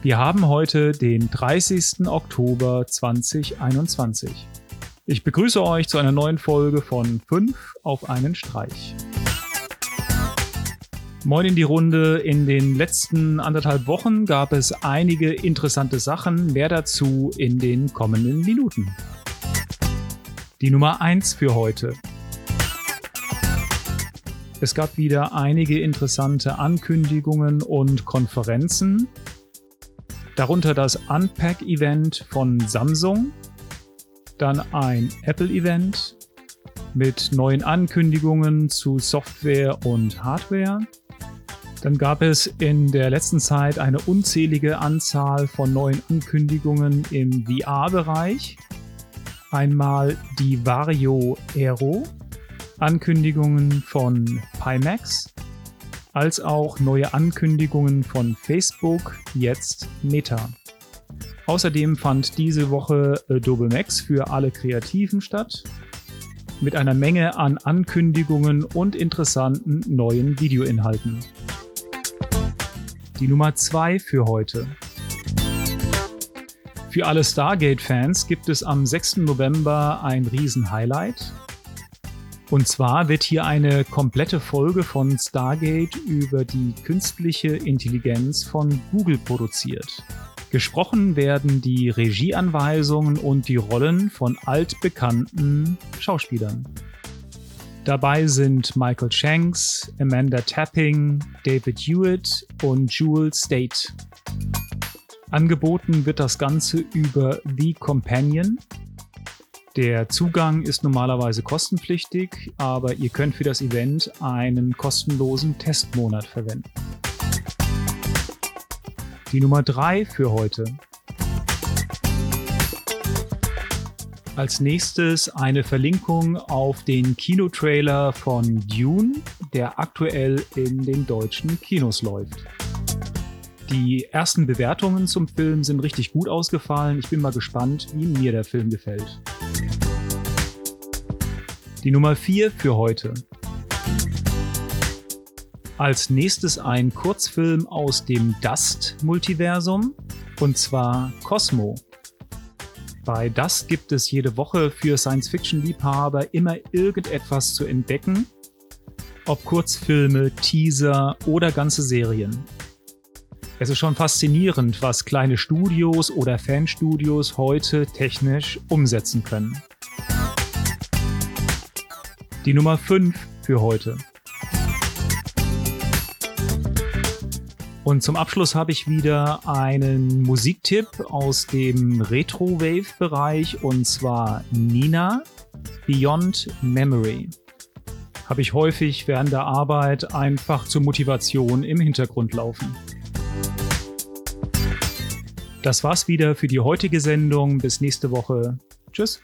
Wir haben heute den 30. Oktober 2021. Ich begrüße euch zu einer neuen Folge von 5 auf einen Streich. Moin in die Runde. In den letzten anderthalb Wochen gab es einige interessante Sachen. Mehr dazu in den kommenden Minuten. Die Nummer 1 für heute. Es gab wieder einige interessante Ankündigungen und Konferenzen, darunter das Unpack-Event von Samsung, dann ein Apple-Event mit neuen Ankündigungen zu Software und Hardware. Dann gab es in der letzten Zeit eine unzählige Anzahl von neuen Ankündigungen im VR-Bereich. Einmal die Vario Aero, Ankündigungen von Pimax, als auch neue Ankündigungen von Facebook, jetzt Meta. Außerdem fand diese Woche Adobe Max für alle Kreativen statt, mit einer Menge an Ankündigungen und interessanten neuen Videoinhalten. Die Nummer 2 für heute. Für alle Stargate-Fans gibt es am 6. November ein Riesen-Highlight. Und zwar wird hier eine komplette Folge von Stargate über die künstliche Intelligenz von Google produziert. Gesprochen werden die Regieanweisungen und die Rollen von altbekannten Schauspielern. Dabei sind Michael Shanks, Amanda Tapping, David Hewitt und Jewel State. Angeboten wird das Ganze über The Companion, der Zugang ist normalerweise kostenpflichtig, aber ihr könnt für das Event einen kostenlosen Testmonat verwenden. Die Nummer 3 für heute. Als nächstes eine Verlinkung auf den Kinotrailer von Dune, der aktuell in den deutschen Kinos läuft. Die ersten Bewertungen zum Film sind richtig gut ausgefallen. Ich bin mal gespannt, wie mir der Film gefällt. Die Nummer 4 für heute. Als nächstes ein Kurzfilm aus dem Dust-Multiversum, und zwar Cosmo. Bei Dust gibt es jede Woche für Science-Fiction-Liebhaber immer irgendetwas zu entdecken, ob Kurzfilme, Teaser oder ganze Serien. Es ist schon faszinierend, was kleine Studios oder Fanstudios heute technisch umsetzen können. Die Nummer 5 für heute. Und zum Abschluss habe ich wieder einen Musiktipp aus dem Retro-Wave-Bereich und zwar Nina Beyond Memory. Habe ich häufig während der Arbeit einfach zur Motivation im Hintergrund laufen. Das war's wieder für die heutige Sendung. Bis nächste Woche. Tschüss.